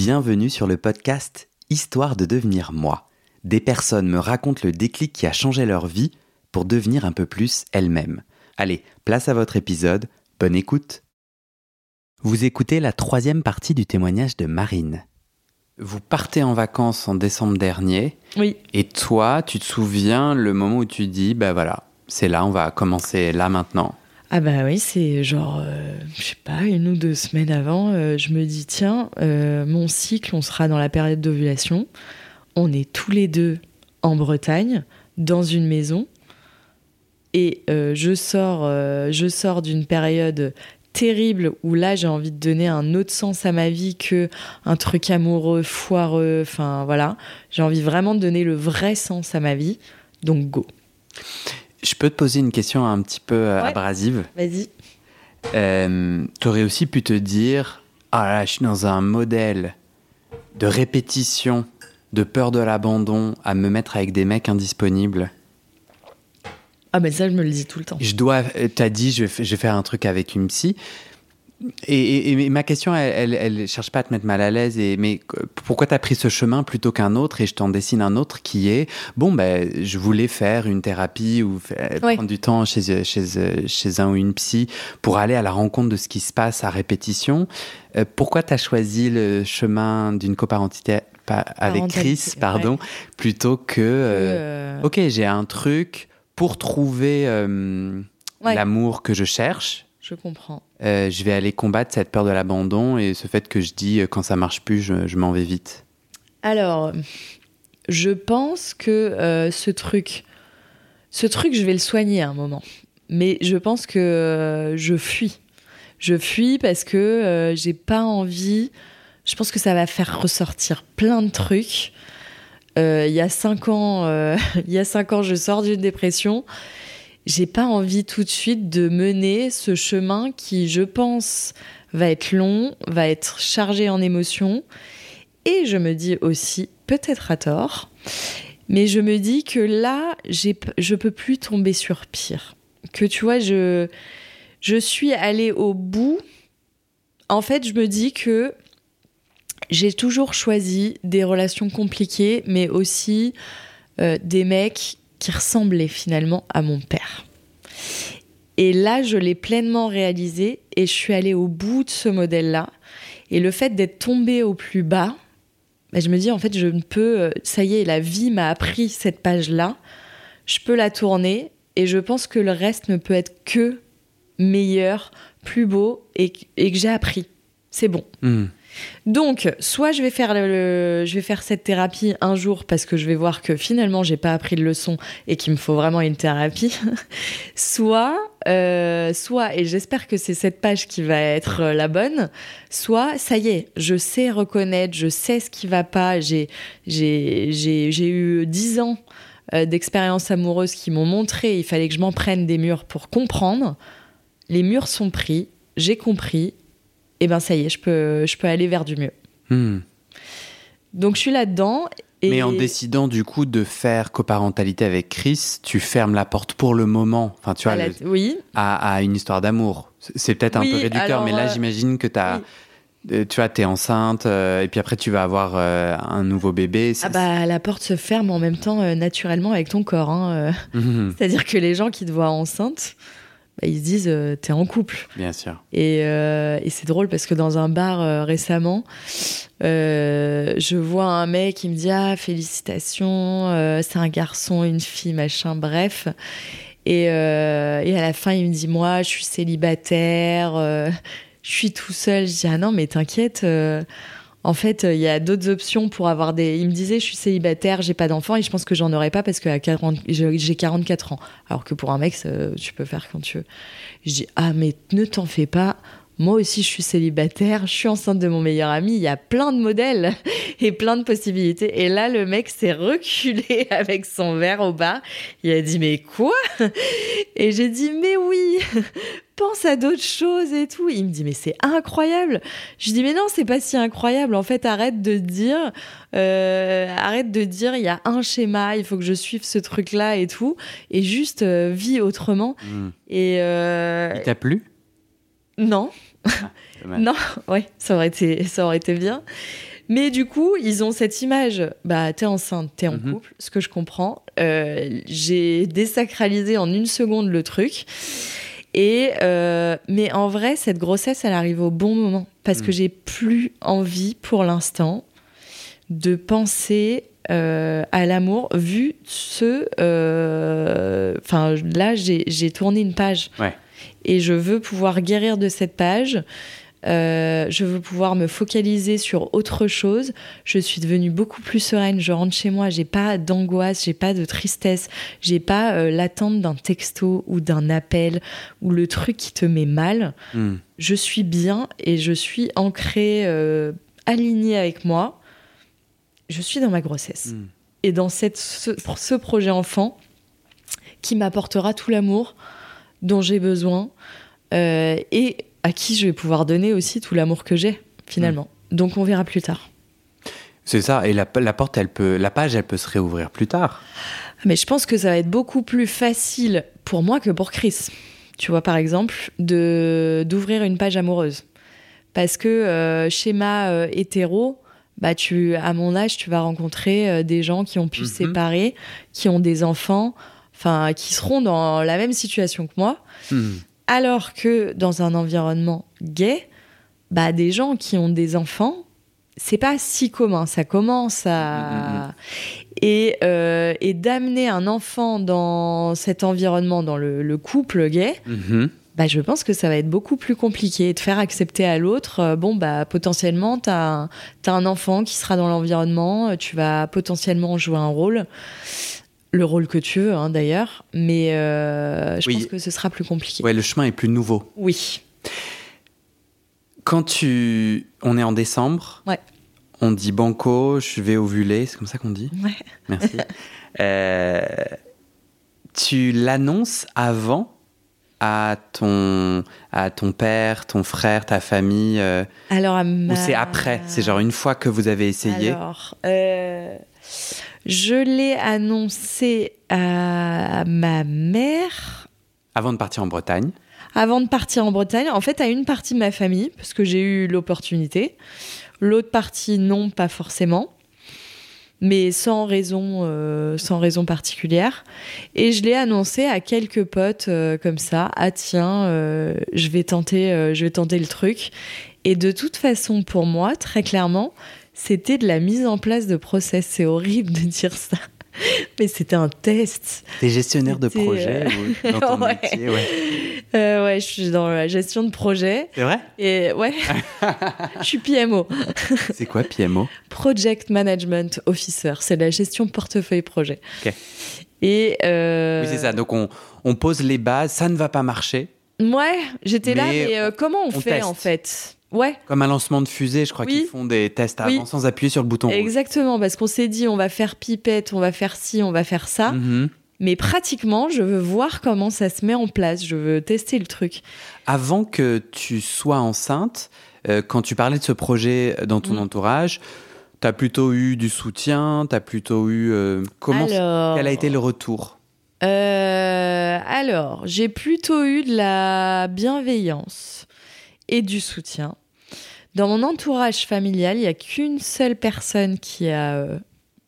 Bienvenue sur le podcast Histoire de devenir moi. Des personnes me racontent le déclic qui a changé leur vie pour devenir un peu plus elles-mêmes. Allez, place à votre épisode, bonne écoute. Vous écoutez la troisième partie du témoignage de Marine. Vous partez en vacances en décembre dernier. Oui. Et toi, tu te souviens le moment où tu dis, bah voilà, c'est là, on va commencer là maintenant? Ah bah oui, c'est genre, euh, je sais pas, une ou deux semaines avant, euh, je me dis, tiens, euh, mon cycle, on sera dans la période d'ovulation. On est tous les deux en Bretagne, dans une maison. Et je sors, je sors d'une période terrible où là j'ai envie de donner un autre sens à ma vie que un truc amoureux, foireux, enfin voilà. J'ai envie vraiment de donner le vrai sens à ma vie. Donc go. Je peux te poser une question un petit peu euh, abrasive. Vas-y. Euh, tu aurais aussi pu te dire Ah là, je suis dans un modèle de répétition, de peur de l'abandon, à me mettre avec des mecs indisponibles. Ah, mais ça, je me le dis tout le temps. Je dois. Euh, t'as dit, je vais, je vais faire un truc avec une psy. Et, ma question, elle, elle, cherche pas à te mettre mal à l'aise. Et mais pourquoi tu as pris ce chemin plutôt qu'un autre Et je t'en dessine un autre qui est bon. Ben, je voulais faire une thérapie ou prendre du temps chez, chez, chez un ou une psy pour aller à la rencontre de ce qui se passe à répétition. Euh, pourquoi tu as choisi le chemin d'une coparentité avec Chris, pardon, plutôt que euh, euh, ok, j'ai un truc pour trouver l'amour que je cherche je comprends. Euh, je vais aller combattre cette peur de l'abandon et ce fait que je dis euh, quand ça marche plus, je, m'en vais vite. Alors, je pense que euh, ce truc, ce truc, je vais le soigner à un moment. Mais je pense que je fuis. Je fuis parce que j'ai pas envie. Je pense que ça va faire ressortir plein de trucs. Il y a cinq ans, il y a cinq ans, je sors d'une dépression j'ai pas envie tout de suite de mener ce chemin qui, je pense, va être long, va être chargé en émotions. Et je me dis aussi, peut-être à tort, mais je me dis que là, je peux plus tomber sur pire. Que tu vois, je, suis allée au bout. En fait, je me dis que j'ai toujours choisi des relations compliquées, mais aussi euh, des mecs qui ressemblait finalement à mon père. Et là, je l'ai pleinement réalisé et je suis allée au bout de ce modèle-là. Et le fait d'être tombée au plus bas, bah, je me dis en fait, je ne peux. Euh, ça y est, la vie m'a appris cette page-là. Je peux la tourner et je pense que le reste ne peut être que meilleur, plus beau et, que j'ai appris. C'est bon. Hmm. Donc, soit je vais faire le, je vais faire cette thérapie un jour parce que je vais voir que finalement j'ai pas appris de leçon et qu'il me faut vraiment une thérapie. soit, euh, soit et j'espère que c'est cette page qui va être euh, la bonne. Soit, ça y est, je sais reconnaître, je sais ce qui va pas. J'ai, eu dix ans euh, d'expérience amoureuse qui m'ont montré il fallait que je m'en prenne des murs pour comprendre. Les murs sont pris, j'ai compris, et ben ça y est, je peux, je peux aller vers du mieux. Hmm. Donc je suis là-dedans. Et... Mais en décidant du coup de faire coparentalité avec Chris, tu fermes la porte pour le moment. Enfin, tu vois, à, oui. à, une histoire d'amour. C'est peut-être un peu réducteur, mais là euh, j'imagine que tu as. Euh, tu vois, t'es enceinte, euh, et puis après tu vas avoir un nouveau bébé. Ah bah la porte se ferme en même temps naturellement avec ton corps. Hein, mhm. C'est-à-dire que les gens qui te voient enceinte, bah, ils se disent euh, t'es en couple. Bien sûr. Et, euh, et c'est drôle parce que dans un bar euh, récemment, je vois un mec qui me dit ah félicitations, c'est un garçon, une fille, machin, bref. Et, et à la fin, il me dit moi, je suis célibataire, je suis tout seul. Je dis ah non mais t'inquiète en fait, il y a d'autres options pour avoir des. Il me disait, je suis célibataire, j'ai pas d'enfant et je pense que j'en aurais pas parce que j'ai 44 ans. Alors que pour un mec, tu peux faire quand tu veux. Je dis, ah, mais ne t'en fais pas. Moi aussi, je suis célibataire, je suis enceinte de mon meilleur ami. Il y a plein de modèles et plein de possibilités. Et là, le mec s'est reculé avec son verre au bas. Il a dit, mais quoi? Et j'ai dit, mais oui pense à d'autres choses et tout. Il me dit, mais c'est incroyable. Je dis, mais non, c'est pas si incroyable. En fait, arrête de dire, euh, arrête de dire, il y a un schéma, il faut que je suive ce truc-là et tout. Et juste, euh, vis autrement. Hmm. Et, euh, Il t'a plu? Non. Ah, non, ouais, ça aurait été, ça aurait été bien. Mais du coup, ils ont cette image. Bah, t'es enceinte, t'es en Mhm. couple, ce que je comprends. Euh, J'ai désacralisé en une seconde le truc. Et euh, mais en vrai, cette grossesse, elle arrive au bon moment parce que Mhm. j'ai plus envie pour l'instant de penser euh, à l'amour vu ce. euh, Enfin, là, j'ai j'ai tourné une page Ouais. et je veux pouvoir guérir de cette page. Euh, je veux pouvoir me focaliser sur autre chose. Je suis devenue beaucoup plus sereine. Je rentre chez moi, j'ai pas d'angoisse, j'ai pas de tristesse, j'ai pas euh, l'attente d'un texto ou d'un appel ou le truc qui te met mal. Hmm. Je suis bien et je suis ancrée, euh, alignée avec moi. Je suis dans ma grossesse Hmm. et dans cette, ce, ce projet enfant qui m'apportera tout l'amour dont j'ai besoin euh, et à qui je vais pouvoir donner aussi tout l'amour que j'ai finalement. Donc on verra plus tard. C'est ça. Et la, la porte, elle peut, la page, elle peut se réouvrir plus tard. Mais je pense que ça va être beaucoup plus facile pour moi que pour Chris. Tu vois, par exemple, de d'ouvrir une page amoureuse. Parce que euh, schéma euh, hétéro, bah tu, à mon âge, tu vas rencontrer euh, des gens qui ont pu Mhm. se séparer, qui ont des enfants, enfin, qui seront dans la même situation que moi. Hmm. Alors que dans un environnement gay, bah, des gens qui ont des enfants, c'est pas si commun. Ça commence à. Et, euh, et d'amener un enfant dans cet environnement, dans le, le couple gay, Mhm. bah, je pense que ça va être beaucoup plus compliqué. De faire accepter à l'autre, euh, bon, bah, potentiellement, tu as, un enfant qui sera dans l'environnement, euh, tu vas potentiellement jouer un rôle. Le rôle que tu veux, hein, d'ailleurs. Mais euh, je Oui. pense que ce sera plus compliqué. Ouais, le chemin est plus nouveau. Oui. Quand tu, on est en décembre. Ouais. On dit banco, je vais ovuler, c'est comme ça qu'on dit. Ouais. Merci. Euh, tu l'annonces avant à ton, à ton père, ton frère, ta famille, euh, Alors, ma- ou c'est après? C'est genre une fois que vous avez essayé? Alors, je l'ai annoncé à ma mère avant de partir en Bretagne. avant de partir en Bretagne. En fait, à une partie de ma famille, parce que j'ai eu l'opportunité. L'autre partie, non, pas forcément. Mais sans raison, euh, sans raison particulière. Et je l'ai annoncé à quelques potes euh, comme ça. Ah tiens, euh, je vais tenter, je vais tenter le truc. Et de toute façon, pour moi, très clairement, c'était de la mise en place de process. C'est horrible de dire ça, mais c'était un test. T'es gestionnaire de projet ou dans ton ouais. métier, ouais. Euh, ouais, je suis dans la gestion de projet. C'est vrai? Et ouais, je suis PMO, C'est quoi PMO Project Management Officer. C'est la gestion portefeuille projet. Ok. Et euh, Oui, c'est ça. Donc on, on pose les bases, ça ne va pas marcher. Ouais, j'étais là, Mais euh, comment on, on fait teste. en fait? Ouais, Comme un lancement de fusée, je crois Oui. qu'ils font des tests Oui. avant sans appuyer sur le bouton rouge. exactement, parce qu'on s'est dit on va faire pipette, on va faire ci, on va faire ça. Mhm. Mais pratiquement, je veux voir comment ça se met en place. Je veux tester le truc. Avant que tu sois enceinte, euh, quand tu parlais de ce projet dans ton Mm. entourage, tu as plutôt eu du soutien, tu as plutôt eu... euh, comment alors, Quel a été le retour? Euh, alors, j'ai plutôt eu de la bienveillance et du soutien. Dans mon entourage familial, il n'y a qu'une seule personne qui a euh,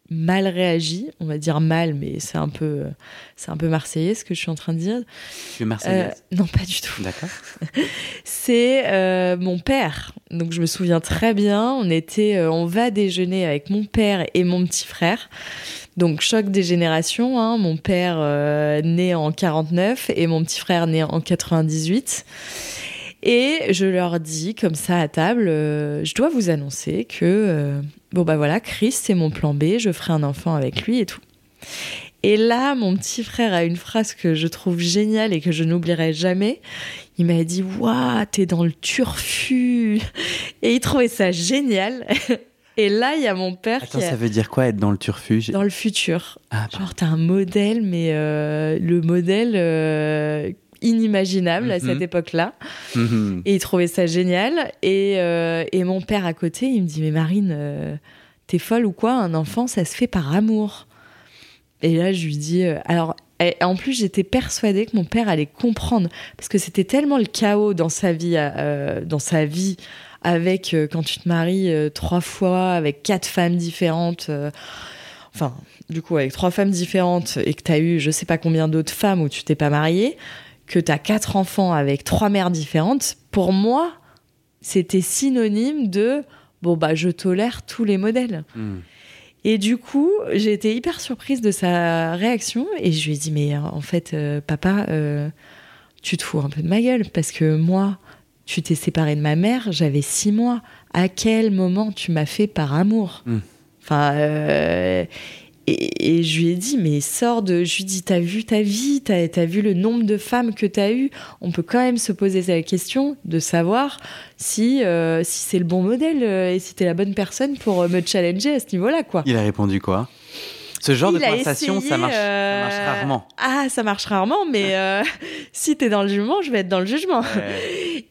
mal réagi. On va dire mal, mais c'est un peu, euh, c'est un peu marseillais ce que je suis en train de dire. Tu es Euh, marseillaise non, pas du tout. D'accord. C'est euh, mon père. Donc je me souviens très bien. On était, euh, on va déjeuner avec mon père et mon petit frère. Donc choc des générations. hein. Mon père euh, né en 49 et mon petit frère né en 98. Et je leur dis comme ça à table, euh, je dois vous annoncer que euh, bon bah voilà, Chris c'est mon plan B. Je ferai un enfant avec lui et tout. Et là, mon petit frère a une phrase que je trouve géniale et que je n'oublierai jamais. Il m'a dit Waouh, t'es dans le turfu Et il trouvait ça génial. Et là, il y a mon père Attends, qui est ça veut dire quoi être dans le turfu? J'ai- dans le futur. Ah. Genre, t'as un modèle, mais euh, le modèle inimaginable à Mhm. cette époque-là. Mhm. Et il trouvait ça génial. Et, euh, et mon père à côté, il me dit Mais Marine, euh, t'es folle ou quoi? Un enfant, ça se fait par amour. Et là, je lui dis euh, Alors, et en plus, j'étais persuadée que mon père allait comprendre. Parce que c'était tellement le chaos dans sa vie, dans sa vie avec quand tu te maries trois fois avec quatre femmes différentes. enfin, du coup, avec trois femmes différentes et que tu as eu je sais pas combien d'autres femmes où tu t'es pas marié, que tu as quatre enfants avec trois mères différentes, pour moi, c'était synonyme de bon, bah, je tolère tous les modèles. Hmm. Et du coup, j'ai été hyper surprise de sa réaction et je lui ai dit mais euh, en fait euh, papa euh, tu te fous un peu de ma gueule parce que moi tu t'es séparé de ma mère, j'avais six mois. À quel moment tu m'as fait par amour? Mm. Enfin euh, et, je lui ai dit mais sors de je lui ai dit t'as vu ta vie, t'as as vu le nombre de femmes que t'as eu. On peut quand même se poser la question de savoir si euh, si c'est le bon modèle euh, et si t'es la bonne personne pour euh, me challenger à ce niveau-là quoi. Il a répondu quoi? Ce genre de Il conversation, essayé, ça, marche, ça euh, marche rarement. Ah, ça marche rarement, mais euh, si t'es dans le jugement, je vais être dans le jugement.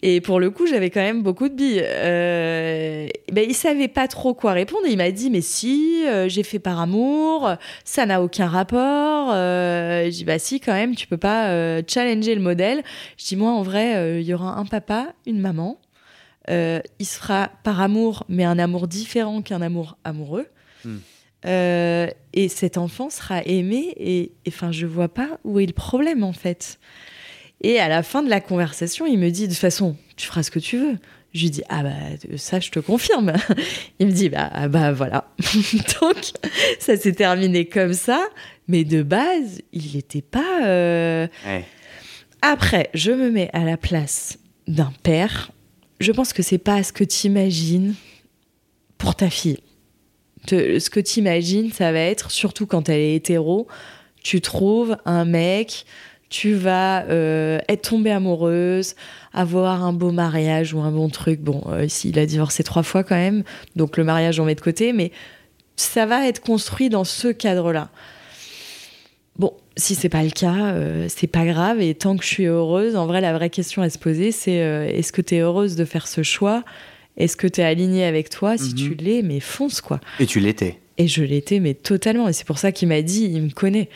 Et pour le coup, j'avais quand même beaucoup de billes. Euh, ben, il savait pas trop quoi répondre. Il m'a dit, mais si, euh, j'ai fait par amour, ça n'a aucun rapport. Euh, je dis, bah si, quand même, tu peux pas challenger le modèle. Je dis, moi, en vrai, il y aura un papa, une maman. Il se fera par amour, mais un amour différent qu'un amour amoureux. Hmm. Euh, et cet enfant sera aimé et enfin je vois pas où est le problème en fait. Et à la fin de la conversation, il me dit de toute façon, tu feras ce que tu veux. Je lui dis ah bah ça je te confirme. Il me dit bah ah bah voilà. Donc ça s'est terminé comme ça, mais de base il n'était pas. euh, Ouais. Après, je me mets à la place d'un père. Je pense que c'est pas ce que tu imagines pour ta fille. Ce que tu imagines, ça va être, surtout quand elle est hétéro, tu trouves un mec, tu vas euh, être tombée amoureuse, avoir un beau mariage ou un bon truc. Bon, euh, ici, il a divorcé trois fois quand même, donc le mariage, on met de côté, mais ça va être construit dans ce cadre-là. Bon, si c'est pas le cas, euh, c'est pas grave. Et tant que je suis heureuse, en vrai, la vraie question à se poser, c'est euh, est-ce que tu es heureuse de faire ce choix? Est-ce que tu es alignée avec toi Si Mhm. tu l'es, mais fonce quoi. Et tu l'étais. Et je l'étais, mais totalement. Et c'est pour ça qu'il m'a dit, il me connaît.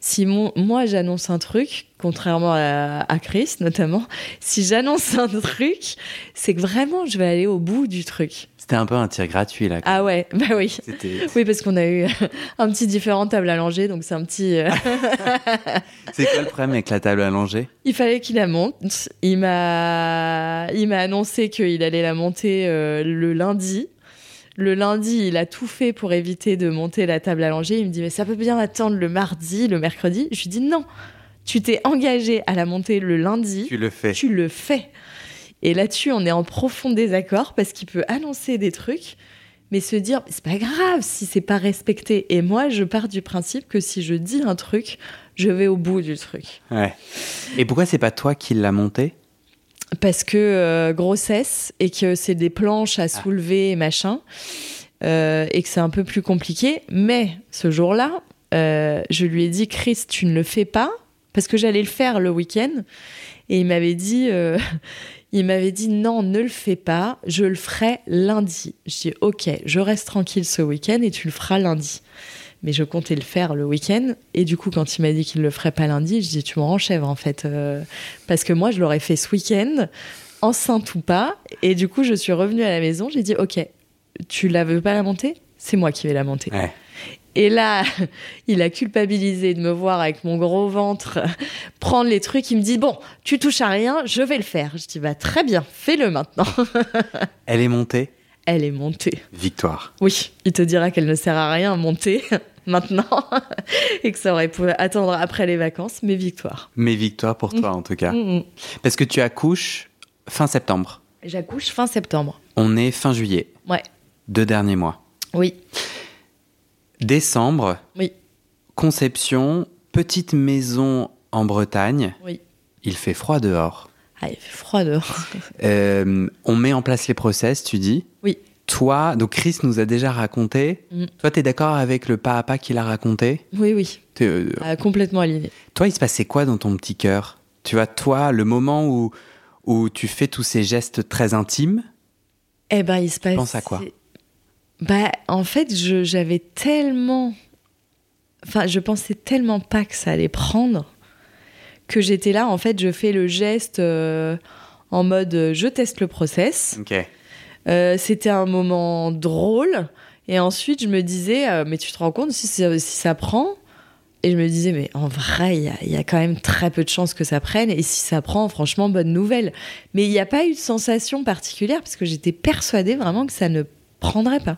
Si mon- moi j'annonce un truc, contrairement à, à Chris notamment, si j'annonce un truc, c'est que vraiment je vais aller au bout du truc. C'était un peu un tir gratuit, là. Ah ouais, bah oui. Oui, parce qu'on a eu un petit différent table à langer, donc c'est un petit. euh, C'est quoi le problème avec la table à langer? Il fallait qu'il la monte. Il m'a, il m'a annoncé qu'il allait la monter euh, le lundi. Le lundi, il a tout fait pour éviter de monter la table à langer. Il me dit mais ça peut bien attendre le mardi, le mercredi. Je lui dis non. Tu t'es engagé à la monter le lundi. Tu le fais. Tu le fais. Et là-dessus, on est en profond désaccord parce qu'il peut annoncer des trucs, mais se dire c'est pas grave si c'est pas respecté. Et moi, je pars du principe que si je dis un truc, je vais au bout du truc. Ouais. Et pourquoi c'est pas toi qui l'as monté? Parce que euh, grossesse et que c'est des planches à soulever et machin euh, et que c'est un peu plus compliqué. Mais ce jour-là, euh, je lui ai dit Chris, tu ne le fais pas parce que j'allais le faire le week-end et il m'avait dit. Il m'avait dit non, ne le fais pas, je le ferai lundi. Je dis ok, je reste tranquille ce week-end et tu le feras lundi. Mais je comptais le faire le week-end et du coup quand il m'a dit qu'il le ferait pas lundi, je dis tu me rends chèvre en fait euh, parce que moi je l'aurais fait ce week-end enceinte ou pas et du coup je suis revenue à la maison, j'ai dit ok, tu la veux pas la monter? C'est moi qui vais la monter. Ouais. Et là, il a culpabilisé de me voir avec mon gros ventre prendre les trucs. Il me dit Bon, tu touches à rien, je vais le faire. Je dis Bah, très bien, fais-le maintenant. Elle est montée? Elle est montée. Victoire. Oui, il te dira qu'elle ne sert à rien à monter maintenant et que ça aurait pu attendre après les vacances, mais victoire. Mais victoire pour toi, en tout cas. Mm, mm. Parce que tu accouches fin septembre. J'accouche fin septembre. On est fin juillet. Ouais. Deux derniers mois. Oui, Décembre, oui, conception, petite maison en Bretagne. oui. Il fait froid dehors. Ah, il fait froid dehors. Euh, on met en place les process, tu dis? Oui. Toi, donc Chris nous a déjà raconté. Mm. Toi, tu es d'accord avec le pas à pas qu'il a raconté? Oui, oui, euh, Ah, complètement aligné. Toi, il se passait quoi dans ton petit cœur? Tu vois, toi, le moment où, où tu fais tous ces gestes très intimes, Eh ben, il se passe. penses à quoi? Bah, en fait, j'avais tellement. Enfin, je pensais tellement pas que ça allait prendre que j'étais là. En fait, je fais le geste euh, en mode euh, je teste le process. Ok. Euh, c'était un moment drôle. Et ensuite, je me disais, euh, mais tu te rends compte si, ça- si ça prend? Et je me disais, mais en vrai, il y y a quand même très peu de chances que ça prenne. Et si ça prend, franchement, bonne nouvelle. Mais il n'y a pas eu de sensation particulière parce que j'étais persuadée vraiment que ça ne prendrait pas.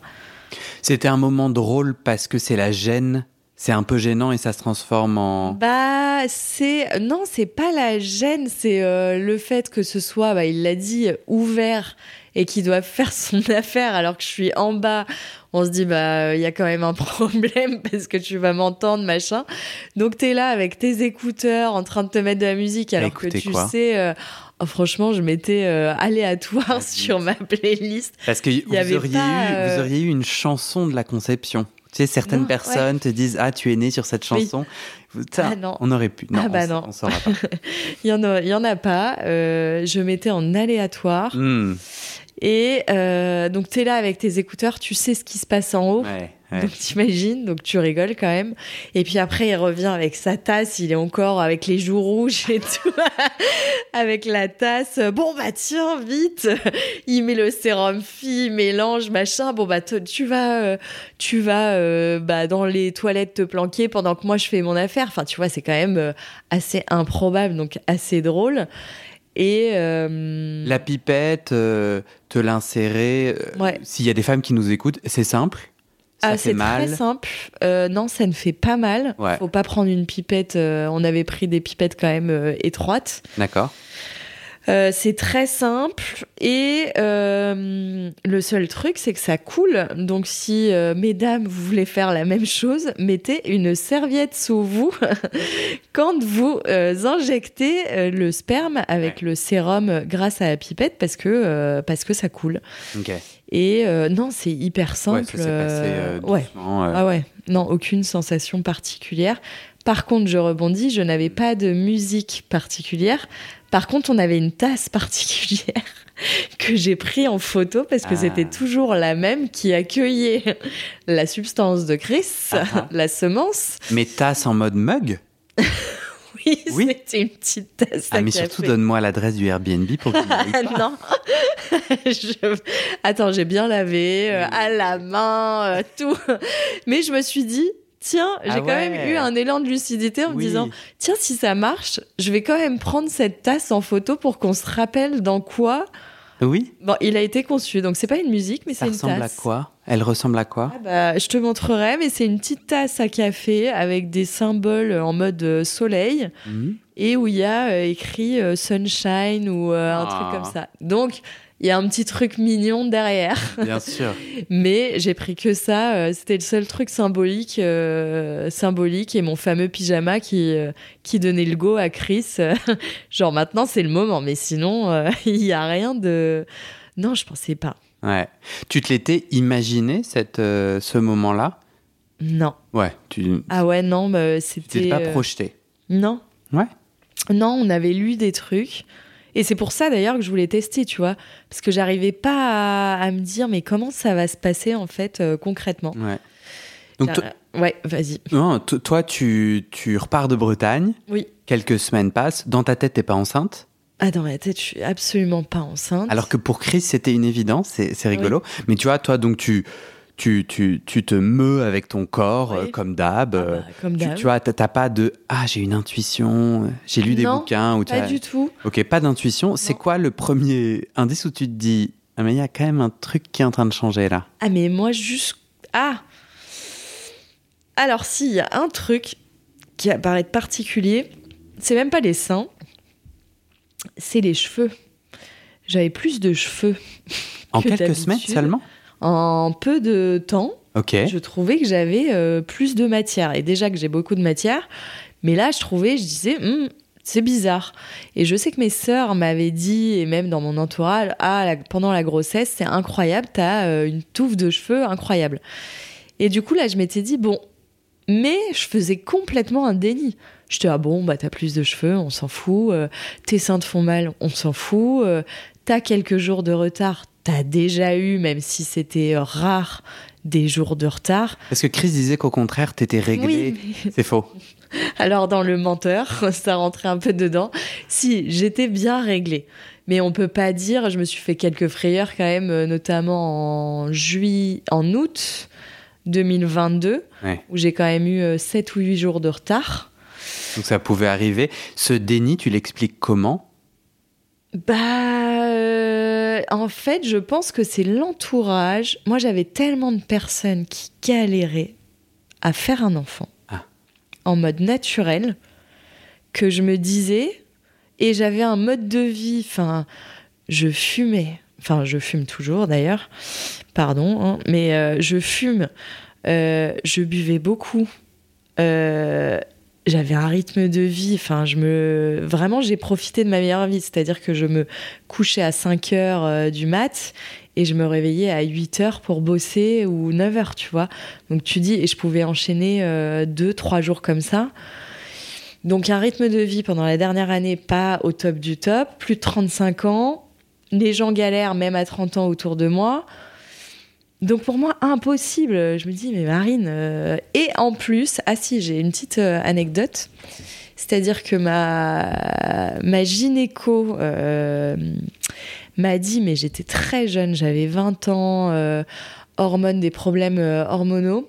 C'était un moment drôle parce que c'est la gêne. C'est un peu gênant et ça se transforme en. Bah, c'est. Non, c'est pas la gêne, c'est euh, le fait que ce soit, bah, il l'a dit, ouvert et qu'il doit faire son affaire alors que je suis en bas. On se dit, bah, il y a quand même un problème parce que tu vas m'entendre, machin. Donc, t'es là avec tes écouteurs en train de te mettre de la musique alors que tu sais. euh, oh, franchement, je mettais euh, aléatoire Vas-y. sur ma playlist. Parce que vous, avait auriez pas, eu, vous auriez eu une chanson de la conception. Tu sais, certaines Non, personnes te disent Ah, tu es né sur cette Oui. chanson. Ça, Ah non. On aurait pu. Non, Ah bah on, non. on saura pas. Il y en a, il y en a pas. Euh, je mettais en aléatoire. Hmm, Et euh, donc, tu es là avec tes écouteurs, tu sais ce qui se passe en haut. ouais, ouais. Donc, t'imagines, donc tu rigoles quand même. Et puis après, il revient avec sa tasse, il est encore avec les joues rouges et tout, avec la tasse. Bon, bah tiens, vite Il met le sérum fille, il mélange, machin. Bon, bah tu vas, euh, tu vas euh, bah, dans les toilettes te planquer pendant que moi je fais mon affaire. Enfin, tu vois, c'est quand même assez improbable, donc assez drôle. Et. euh, La pipette, euh, te l'insérer. euh, Ouais. S'il y a des femmes qui nous écoutent, c'est simple. Ça Ah, c'est mal. très simple. Euh, non, ça ne fait pas mal. Ouais. Faut pas prendre une pipette. on avait pris des pipettes quand même étroites. D'accord. Euh, c'est très simple et euh, le seul truc c'est que ça coule. Donc si euh, mesdames vous voulez faire la même chose, mettez une serviette sous vous quand vous euh, injectez le sperme avec le sérum grâce à la pipette parce que parce que ça coule. Et non, c'est hyper Ouais, simple. ça s'est passé ouais. Ah ouais, non, aucune sensation particulière. Par contre, je rebondis, je n'avais pas de musique particulière. Par contre, on avait une tasse particulière que j'ai pris en photo parce que Ah. c'était toujours la même qui accueillait la substance de Chris, Ah ah. la semence. Mais tasse en mode mug? Oui, Oui. c'était une petite tasse Ah, à mais café. surtout, donne-moi l'adresse du Airbnb pour que je Ah non. Je- Attends, j'ai bien lavé, euh, à la main, euh, tout. Mais je me suis dit, tiens, j'ai Ah quand même eu un élan de lucidité en me disant, tiens, si ça marche, je vais quand même prendre cette tasse en photo pour qu'on se rappelle dans quoi. Oui Bon, il a été conçu, donc c'est pas une musique, mais Ça c'est une ressemble tasse. à quoi? Elle ressemble à quoi? Ah bah, je te montrerai, mais c'est une petite tasse à café avec des symboles en mode euh, soleil Hmm. et où il y a euh, écrit euh, sunshine ou un Ah. truc comme ça. Donc, il y a un petit truc mignon derrière. Bien sûr. Mais j'ai pris que ça. euh, C'était le seul truc symbolique, euh, symbolique et mon fameux pyjama qui, euh, qui donnait le go à Chris. genre maintenant, c'est le moment. Mais sinon, il y a rien de. Non, je pensais pas. Ouais. Tu te l'étais imaginé, cette, ce moment-là? Non. Ouais, tu Ah ouais, non, tu c'était. t'étais pas projeté. Non. Ouais. Non, on avait lu des trucs. Et c'est pour ça d'ailleurs que je voulais tester, tu vois. Parce que j'arrivais pas à, à me dire, mais comment ça va se passer en fait euh, concrètement. Ouais. Donc, Car- Ouais, vas-y. non, to- toi, tu, tu repars de Bretagne, Oui. quelques semaines passent, dans ta tête, t'es pas enceinte, Ah, dans ma tête, je suis absolument pas enceinte. alors que pour Chris, c'était une évidence, c'est c'est rigolo. Mais tu vois, toi, donc, tu, tu, tu, tu te meus avec ton corps, Oui. euh, comme d'hab. Ah euh, bah, comme tu, d'hab. tu vois, t'as pas de Ah, j'ai une intuition, euh, j'ai lu des bouquins. Ou Pas t'as- du tout. Ok, pas d'intuition. C'est quoi le premier indice où tu te dis Ah, mais il y a quand même un truc qui est en train de changer là? Ah, mais moi, juste. Ah Alors, si, il y a un truc qui apparaît particulier, c'est même pas les seins, c'est les cheveux. J'avais plus de cheveux. En Que quelques semaines seulement? En peu de temps, je trouvais que j'avais euh, plus de matière. Et déjà que j'ai beaucoup de matière, mais là, je trouvais, je disais, Hum, c'est bizarre. Et je sais que mes sœurs m'avaient dit, et même dans mon entourage, ah, la- pendant la grossesse, c'est incroyable, t'as euh, une touffe de cheveux incroyable. Et du coup, là, je m'étais dit, bon, mais je faisais complètement un déni. J'étais, ah bon, bah t'as plus de cheveux, on s'en fout. euh, tes seins te font mal, on s'en fout. euh, t'as quelques jours de retard, t'as déjà eu, même si c'était rare, des jours de retard. Parce que Chris disait qu'au contraire, t'étais réglé. C'est faux. Alors dans le menteur, ça rentrait un peu dedans. Si, j'étais bien réglée. Mais on peut pas dire, je me suis fait quelques frayeurs quand même, euh, notamment en juillet, en août 2022, où j'ai quand même eu 7 euh, ou 8 jours de retard. Donc ça pouvait arriver. Ce déni, tu l'expliques comment? Bah, euh, en fait, je pense que c'est l'entourage. Moi, j'avais tellement de personnes qui galéraient à faire un enfant ah. en mode naturel que je me disais, et j'avais un mode de vie, enfin, je fumais, enfin, je fume toujours d'ailleurs, pardon, hein, mais euh, je fume, euh, je buvais beaucoup. Euh, j'avais un rythme de vie, enfin, je me. Vraiment, j'ai profité de ma meilleure vie, c'est-à-dire que je me couchais à 5 heures du mat et je me réveillais à 8 heures pour bosser ou 9 heures, tu vois. Donc, tu dis, et je pouvais enchaîner 2-3 jours comme ça. Donc un rythme de vie pendant la dernière année pas au top du top, plus de 35 ans, les gens galèrent même à 30 ans autour de moi. Donc pour moi, impossible. Je me dis, mais Marine. Euh, et en plus, ah si, j'ai une petite euh, anecdote. C'est-à-dire que ma, ma gynéco euh, m'a dit, mais j'étais très jeune, j'avais 20 ans, hormones, des problèmes hormonaux.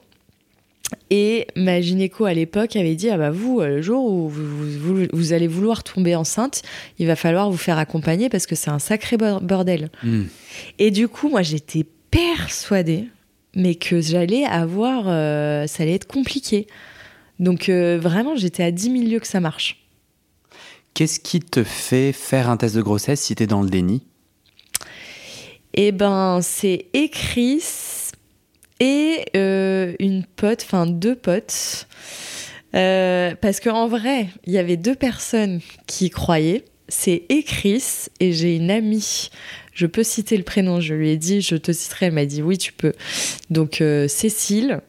Et ma gynéco à l'époque avait dit Ah bah vous, le jour où vous, allez vouloir tomber enceinte, il va falloir vous faire accompagner parce que c'est un sacré bordel. Hmm. Et du coup, moi j'étais persuadée, mais que j'allais avoir. Euh, ça allait être compliqué. Donc euh, vraiment, j'étais à 10 000 lieues que ça marche. Qu'est-ce qui te fait faire un test de grossesse si tu es dans le déni? Eh ben, c'est écrit et euh, une pote, enfin deux potes. Parce qu'en vrai, il y avait deux personnes qui croyaient. C'est Chris et j'ai une amie. Je peux citer le prénom. Je lui ai dit, je te citerai. Elle m'a dit oui, tu peux. Donc euh, Cécile.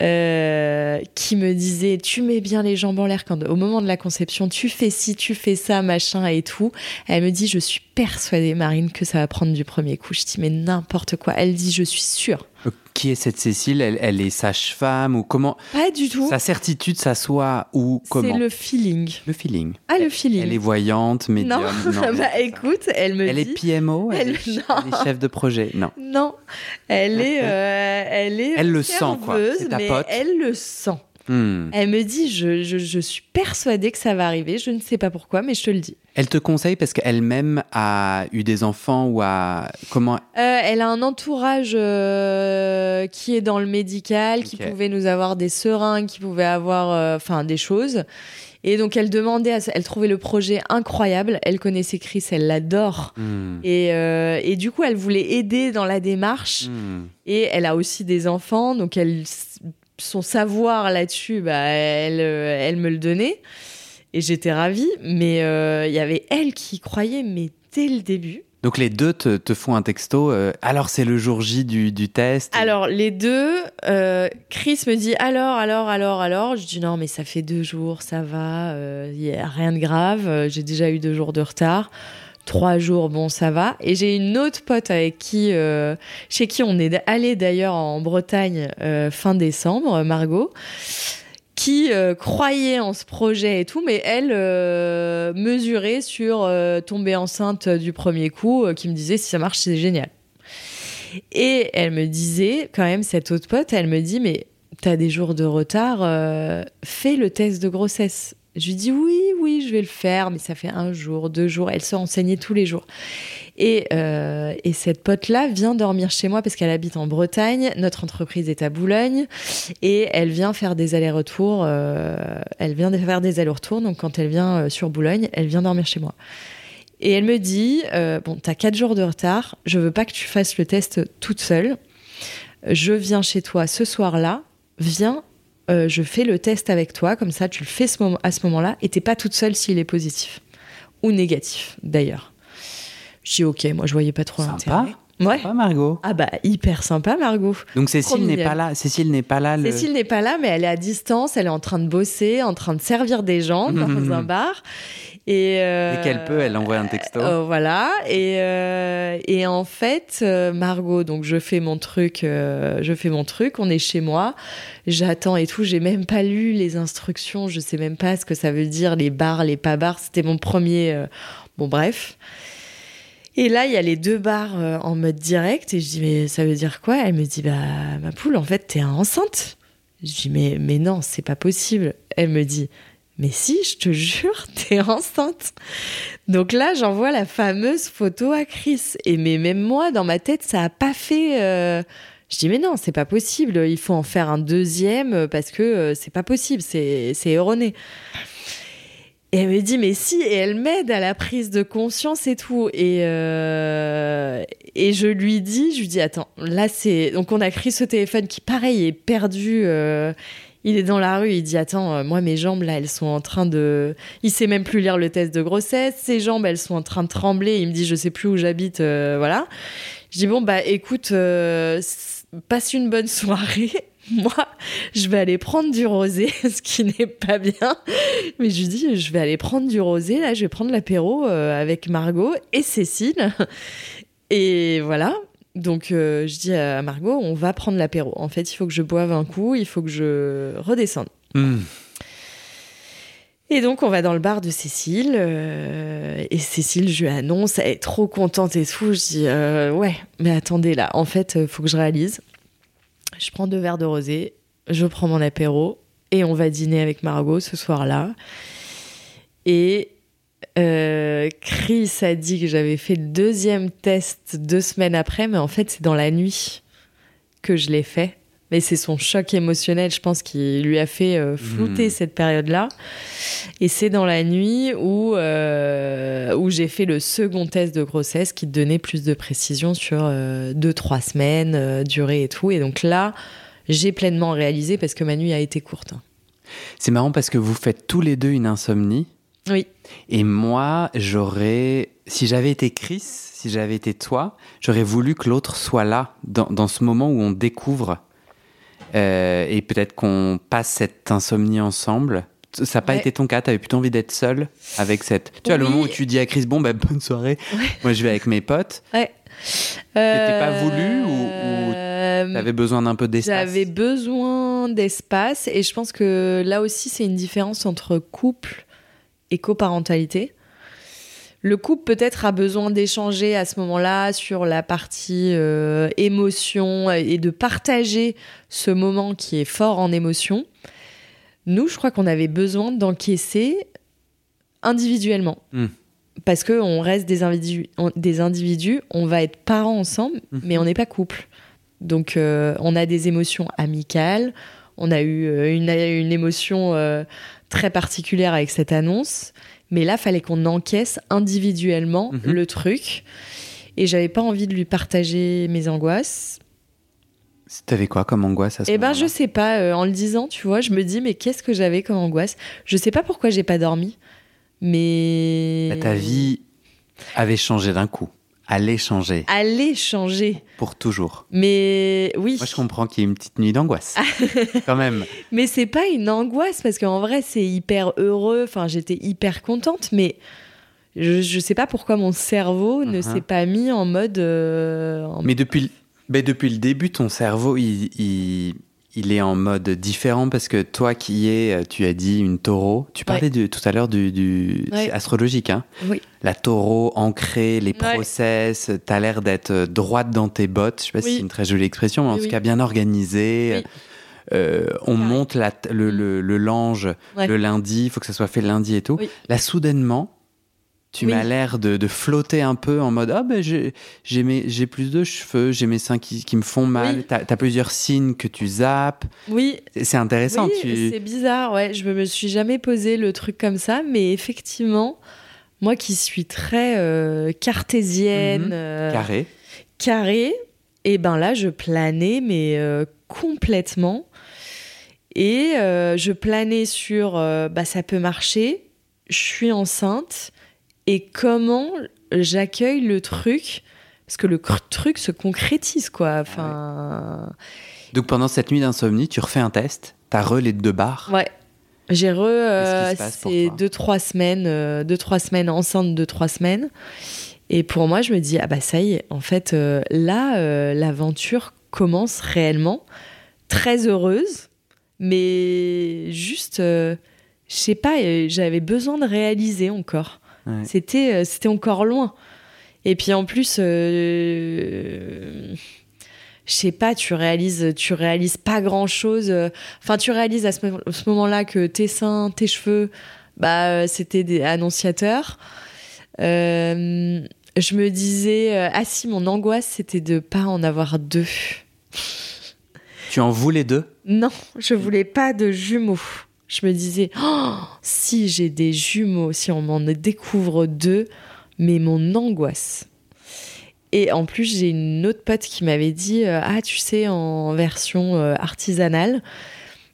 Euh, qui me disait tu mets bien les jambes en l'air quand au moment de la conception tu fais ci tu fais ça machin et tout elle me dit je suis persuadée Marine que ça va prendre du premier coup je dis mais n'importe quoi elle dit je suis sûre qui est cette Cécile elle, est sage-femme ou comment Pas du tout. Sa certitude s'assoit où comment C'est le feeling. Le feeling. Ah, le feeling. Elle est voyante, médium. Non, non. bah écoute, elle me elle dit. Est PMO, elle, est, elle est chef de projet. Non. Non, elle est, euh, elle est. Elle le sent quoi. C'est ta pote. Elle le sent. Hmm. Elle me dit, je, je, suis persuadée que ça va arriver, je ne sais pas pourquoi, mais je te le dis. Elle te conseille parce qu'elle-même a eu des enfants ou a... Comment? Euh, Elle a un entourage euh, qui est dans le médical, qui pouvait nous avoir des seringues, qui pouvait avoir euh, enfin des choses. Et donc elle demandait, elle trouvait le projet incroyable. Elle connaissait Chris, elle l'adore. Hmm. Et, et, du coup, elle voulait aider dans la démarche. Hmm. Et elle a aussi des enfants, donc elle son savoir là-dessus, bah, elle, euh, elle me le donnait. Et j'étais ravie. Mais euh, il y avait elle qui croyait, mais dès le début. Donc les deux te, font un texto. Euh, alors c'est le jour J du, test. Alors les deux, Chris me dit alors, alors, alors, alors. Je dis non mais ça fait deux jours, ça va, il n'y a rien de grave. J'ai déjà eu deux jours de retard trois jours, bon, ça va. Et j'ai une autre pote avec qui, euh, chez qui on est allé d'ailleurs en Bretagne euh, fin décembre, Margot, qui euh, croyait en ce projet et tout, mais elle mesurait sur tomber enceinte du premier coup, qui me disait si ça marche, c'est génial. Et elle me disait, quand même, cette autre pote, elle me dit, mais t'as des jours de retard, fais le test de grossesse. Je lui dis oui, oui, je vais le faire, mais ça fait un jour, deux jours. Elle se renseignait tous les jours. Et, euh, et cette pote-là vient dormir chez moi parce qu'elle habite en Bretagne. Notre entreprise est à Boulogne et elle vient faire des allers-retours. Euh, elle vient faire des allers-retours. Donc quand elle vient euh, sur Boulogne, elle vient dormir chez moi. Et elle me dit bon, t'as quatre jours de retard. Je veux pas que tu fasses le test toute seule. Je viens chez toi ce soir-là. Viens euh, je fais le test avec toi, comme ça tu le fais à ce moment-là, et t'es pas toute seule s'il est positif. Ou négatif, d'ailleurs. Je dis ok, moi je voyais pas trop l'intérêt. Ouais. Pas Margot. Ah bah hyper sympa Margot. Donc Cécile n'est pas là. Cécile n'est pas là. le- Cécile n'est pas là, mais elle est à distance, elle est en train de bosser, en train de servir des gens dans Mhm. un bar. Et euh, Dès qu'elle peut, elle envoie un texto. euh, voilà. Et, euh, et en fait, euh, Margot, donc je fais mon truc, euh, je fais mon truc, on est chez moi, j'attends et tout. J'ai même pas lu les instructions, je sais même pas ce que ça veut dire, les bars, les pas bars. C'était mon premier. euh, Bon, bref. Et là, il y a les deux bars euh, en mode direct et je dis mais ça veut dire quoi? Elle me dit bah ma poule, en fait t'es enceinte. Je dis mais mais non, c'est pas possible. Elle me dit mais si, je te jure, t'es enceinte. Donc là, j'envoie la fameuse photo à Chris. Et mais même moi, dans ma tête, ça a pas fait. euh, Je dis mais non, c'est pas possible. Il faut en faire un deuxième parce que euh, c'est pas possible. C'est erroné. Et elle me dit mais si. Et elle m'aide à la prise de conscience et tout. Et euh, et je lui dis, je lui dis attends, là c'est donc on a Chris au téléphone qui pareil est perdu. euh, il est dans la rue, il dit attends, euh, moi mes jambes là, elles sont en train de, il sait même plus lire le test de grossesse, ses jambes elles sont en train de trembler, il me dit je sais plus où j'habite, voilà. Je dis bon bah écoute, passe une bonne soirée. Moi, je vais aller prendre du rosé, ce qui n'est pas bien. Mais je lui dis, je vais aller prendre du rosé, là, je vais prendre l'apéro euh, avec Margot et Cécile. Et voilà. Donc, euh, je dis à Margot, on va prendre l'apéro. En fait, il faut que je boive un coup, il faut que je redescende. Hmm. Et donc, on va dans le bar de Cécile. euh, et Cécile, je lui annonce, elle est trop contente et tout. Je dis, euh, ouais, mais attendez, là, en fait, il faut que je réalise. Je prends deux verres de rosé, je prends mon apéro et on va dîner avec Margot ce soir-là. Et euh, Chris a dit que j'avais fait le deuxième test deux semaines après, mais en fait, c'est dans la nuit que je l'ai fait. Mais c'est son choc émotionnel, je pense, qui lui a fait euh, flouter Mhm. cette période-là. Et c'est dans la nuit où, euh, où j'ai fait le second test de grossesse qui donnait plus de précision sur euh, deux, trois semaines, euh, durée et tout. Et donc là, j'ai pleinement réalisé parce que ma nuit a été courte. C'est marrant parce que vous faites tous les deux une insomnie. Oui. Et moi, j'aurais, si j'avais été Chris, si j'avais été toi, j'aurais voulu que l'autre soit là, dans, dans ce moment où on découvre, euh, et peut-être qu'on passe cette insomnie ensemble. Ça n'a pas Ouais. été ton cas, tu avais plutôt envie d'être seul avec cette... Tu vois, le Oui. moment où tu dis à Chris, bon, bah, bonne soirée, Ouais. moi je vais avec mes potes, Ouais. C'était pas voulu ou- ou Euh, t'avais besoin d'un peu d'espace J'avais besoin d'espace et je pense que là aussi c'est une différence entre couple et coparentalité. Le couple peut-être a besoin d'échanger à ce moment-là sur la partie euh, émotion et de partager ce moment qui est fort en émotion. Nous, je crois qu'on avait besoin d'encaisser individuellement. Hmm. Parce qu'on reste des individus, on- des individus, on va être parents ensemble, Mhm. mais on n'est pas couple. Donc, euh, on a des émotions amicales. On a eu euh, une, une émotion euh, très particulière avec cette annonce. Mais là, fallait qu'on encaisse individuellement Mhm. le truc. Et j'avais pas envie de lui partager mes angoisses. T'avais quoi comme angoisse à ce Eh ben, je sais pas. euh, en le disant, tu vois, je me dis, mais qu'est-ce que j'avais comme angoisse? Je sais pas pourquoi j'ai pas dormi. Mais. Bah, Ta vie avait changé d'un coup, allait changer Allait changer. pour toujours. Mais oui. Moi, je comprends qu'il y ait une petite nuit d'angoisse. Quand même. Mais c'est pas une angoisse parce qu'en vrai, c'est hyper heureux. Enfin, j'étais hyper contente, mais je, je sais pas pourquoi mon cerveau ne Mhm. s'est pas mis en mode. euh, en- Mais depuis, le- mais depuis le début, ton cerveau, il, il, il est en mode différent parce que toi qui es, tu as dit une taureau, tu parlais de- tout à l'heure du, du Ouais. astrologique, hein Oui. la taureau ancrée, les Ouais. process, t'as l'air d'être droite dans tes bottes, je sais pas si c'est une très jolie expression, mais en Oui, tout cas bien organisée. Euh, on monte la, le, le, le lange le lundi, il faut que ça soit fait le lundi et tout. Oui. Là, soudainement, tu Oui. m'as l'air de, de flotter un peu en mode Ah, ben j'ai plus de cheveux, j'ai mes seins qui, qui me font mal. Oui. T'as as plusieurs signes que tu zappes. Oui, C'est- intéressant. oui tu... c'est bizarre. Ouais, je me suis jamais posé le truc comme ça, mais effectivement, moi qui suis très euh, cartésienne, Mhm. euh, Carré. carré, et ben là, je planais, mais euh, complètement. Et je planais sur, bah ça peut marcher, je suis enceinte, et comment j'accueille le truc, Parce que le truc se concrétise, quoi. Enfin. Donc pendant cette nuit d'insomnie, tu refais un test, t'as re les deux barres. Ouais. J'ai re. euh, c'est deux, trois semaines, euh, deux, trois semaines, enceinte de trois semaines. Et pour moi, je me dis, ah bah ça y est, en fait, euh, là, euh, l'aventure commence réellement. Très heureuse, mais juste, je sais pas, j'avais besoin de réaliser encore. Ouais. C'était, euh, c'était encore loin. Et puis en plus, euh, je sais pas, tu réalises, tu réalises pas grand chose. Enfin, tu réalises à ce, mo- ce moment-là que tes seins, tes cheveux, bah, euh, c'était des annonciateurs. Euh, je me disais, euh, ah si, mon angoisse, c'était de pas en avoir deux. Tu en voulais deux? Non, je voulais pas de jumeaux. Je me disais, oh, si j'ai des jumeaux, si on m'en découvre deux, mais mon angoisse. Et en plus, j'ai une autre pote qui m'avait dit, euh, ah, tu sais, en version euh, artisanale,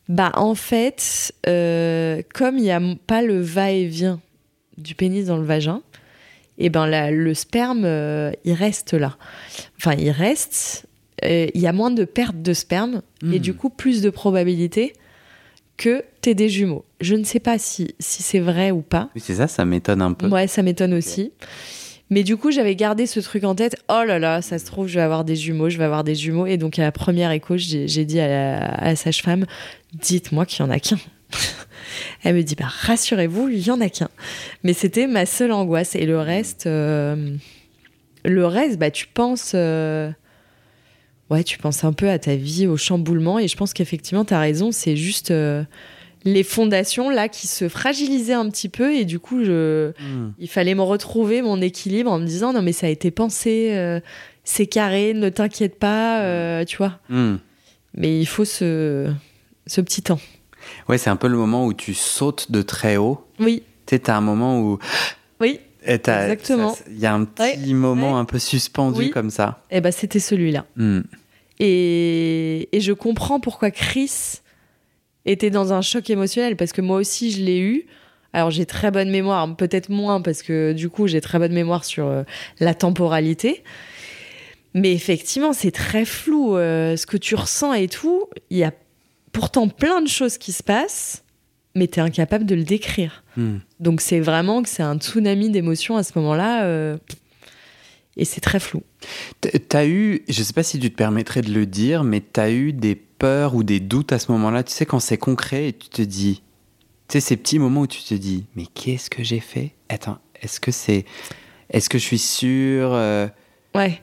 bah en fait, euh, comme il n'y a pas le va-et-vient du pénis dans le vagin, et ben la- le sperme, euh, il reste là. Enfin, il reste. euh, Il y a moins de perte de sperme et Hmm. du coup plus de probabilité que t'aies des jumeaux. Je ne sais pas si, si c'est vrai ou pas. Oui, c'est ça, ça m'étonne un peu. Ouais, ça m'étonne aussi. Mais du coup, j'avais gardé ce truc en tête. Oh là là, ça se trouve, je vais avoir des jumeaux, je vais avoir des jumeaux. Et donc, à la première écho, j'ai j'ai dit à la, à la sage-femme Dites-moi qu'il y en a qu'un. Elle me dit bah, Rassurez-vous, il y en a qu'un. Mais c'était ma seule angoisse. Et le reste, euh, le reste, bah, tu penses. euh, Ouais, tu penses un peu à ta vie, au chamboulement. Et je pense qu'effectivement, tu as raison. C'est juste. euh, les fondations là qui se fragilisaient un petit peu et du coup je, Hmm. il fallait me retrouver mon équilibre en me disant non mais ça a été pensé, euh, c'est carré, ne t'inquiète pas, euh, tu vois. Hmm. Mais il faut ce, ce petit temps. Ouais, c'est un peu le moment où tu sautes de très haut. Oui, Tu sais, t'as un moment où. oui. Exactement. Il y a un petit Ouais, moment ouais. un peu suspendu Oui. comme ça. Et ben c'était celui-là. Hmm. Et, et je comprends pourquoi Chris était dans un choc émotionnel parce que moi aussi je l'ai eu. Alors j'ai très bonne mémoire, peut-être moins parce que du coup j'ai très bonne mémoire sur euh, la temporalité. Mais effectivement c'est très flou euh, ce que tu ressens et tout. Il y a pourtant plein de choses qui se passent, mais tu es incapable de le décrire. Hmm. Donc c'est vraiment que c'est un tsunami d'émotions à ce moment-là. euh, et c'est très flou. T'as eu, je sais pas si tu te permettrais de le dire, mais t'as eu des peurs ou des doutes à ce moment-là? Tu sais, quand c'est concret et tu te dis, tu sais, ces petits moments où tu te dis, mais qu'est-ce que j'ai fait? Attends, est-ce que c'est, est-ce que je suis sûr euh, Ouais.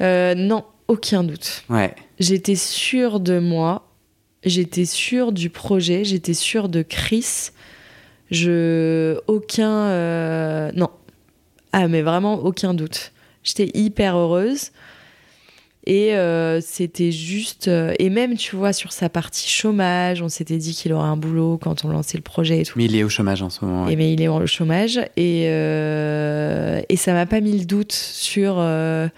Euh, non, aucun doute. Ouais. J'étais sûre de moi, j'étais sûre du projet, j'étais sûre de Chris. Je. Aucun. euh, Non. Ah, mais vraiment aucun doute. J'étais hyper heureuse. Et euh, c'était juste. euh, Et même, tu vois, sur sa partie chômage, on s'était dit qu'il aurait un boulot quand on lançait le projet et tout. Mais il est au chômage en ce moment. ouais. Et mais il est au chômage et, euh, et ça m'a pas mis le doute sur euh,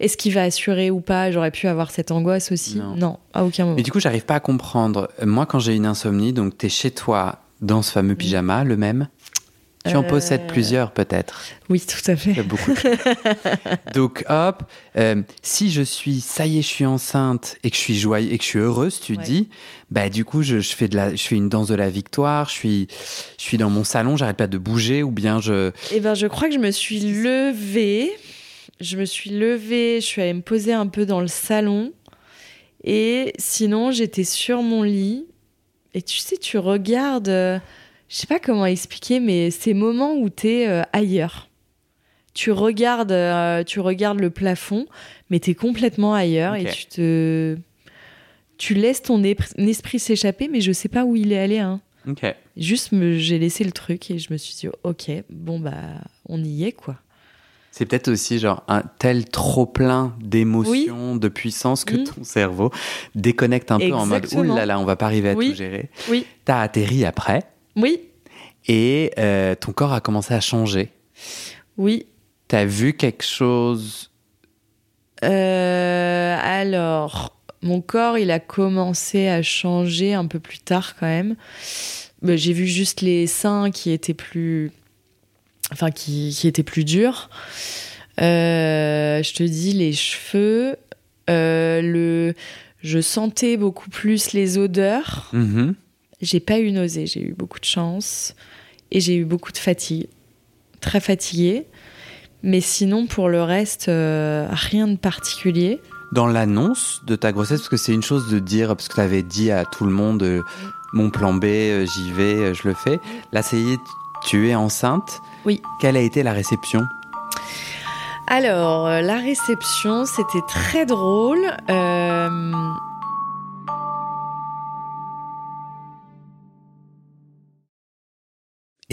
est-ce qu'il va assurer ou pas. J'aurais pu avoir cette angoisse aussi. Non. Non, à aucun moment. Mais du coup, j'arrive pas à comprendre. Moi, quand j'ai une insomnie, donc t'es chez toi dans ce fameux pyjama, le même. Tu en Euh, possèdes plusieurs, peut-être. Oui, tout à fait. beaucoup. Donc, hop, euh, si je suis, ça y est, je suis enceinte et que je suis joyeuse et que je suis heureuse, tu Ouais. dis, bah du coup, je, je fais de la, je fais une danse de la victoire. Je suis, je suis dans mon salon, j'arrête pas de bouger, ou bien je, Et ben, je crois que je me suis levée. Je me suis levée, je suis allée me poser un peu dans le salon. Et sinon, j'étais sur mon lit. Et tu sais, tu regardes. Euh, je sais pas comment expliquer, mais ces moments où tu es ailleurs. Tu regardes, euh, tu regardes le plafond, mais tu es complètement ailleurs et tu te. Tu laisses ton esprit s'échapper, mais je sais pas où il est allé. Hein. Juste, j'ai laissé le truc et je me suis dit, ok, bon, bah, on y est, quoi. C'est peut-être aussi genre un tel trop plein d'émotions, de puissance que Mm. ton cerveau déconnecte un peu en mode, ouh là là, on va pas arriver à Oui. tout gérer. Oui, T'as atterri après oui, et euh, ton corps a commencé à changer. oui. T'as vu quelque chose? Euh, alors, mon corps, il a commencé à changer un peu plus tard quand même. J'ai vu juste les seins qui étaient plus, enfin qui, qui étaient plus durs. Euh, je te dis les cheveux. Le, je sentais beaucoup plus les odeurs. Mhm. J'ai pas eu nausée, j'ai eu beaucoup de chance. Et j'ai eu beaucoup de fatigue. Très fatiguée. Mais sinon, pour le reste, euh, rien de particulier. Dans l'annonce de ta grossesse, parce que c'est une chose de dire, parce que tu avais dit à tout le monde, euh, mon plan B, euh, j'y vais, je le fais. Là, ça y est, tu es enceinte. Oui. Quelle a été la réception? Alors, la réception, c'était très drôle.